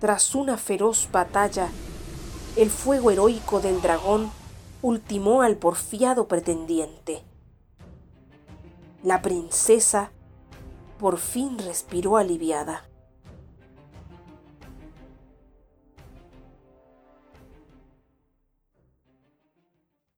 Tras una feroz batalla, el fuego heroico del dragón ultimó al porfiado pretendiente. La princesa por fin respiró aliviada.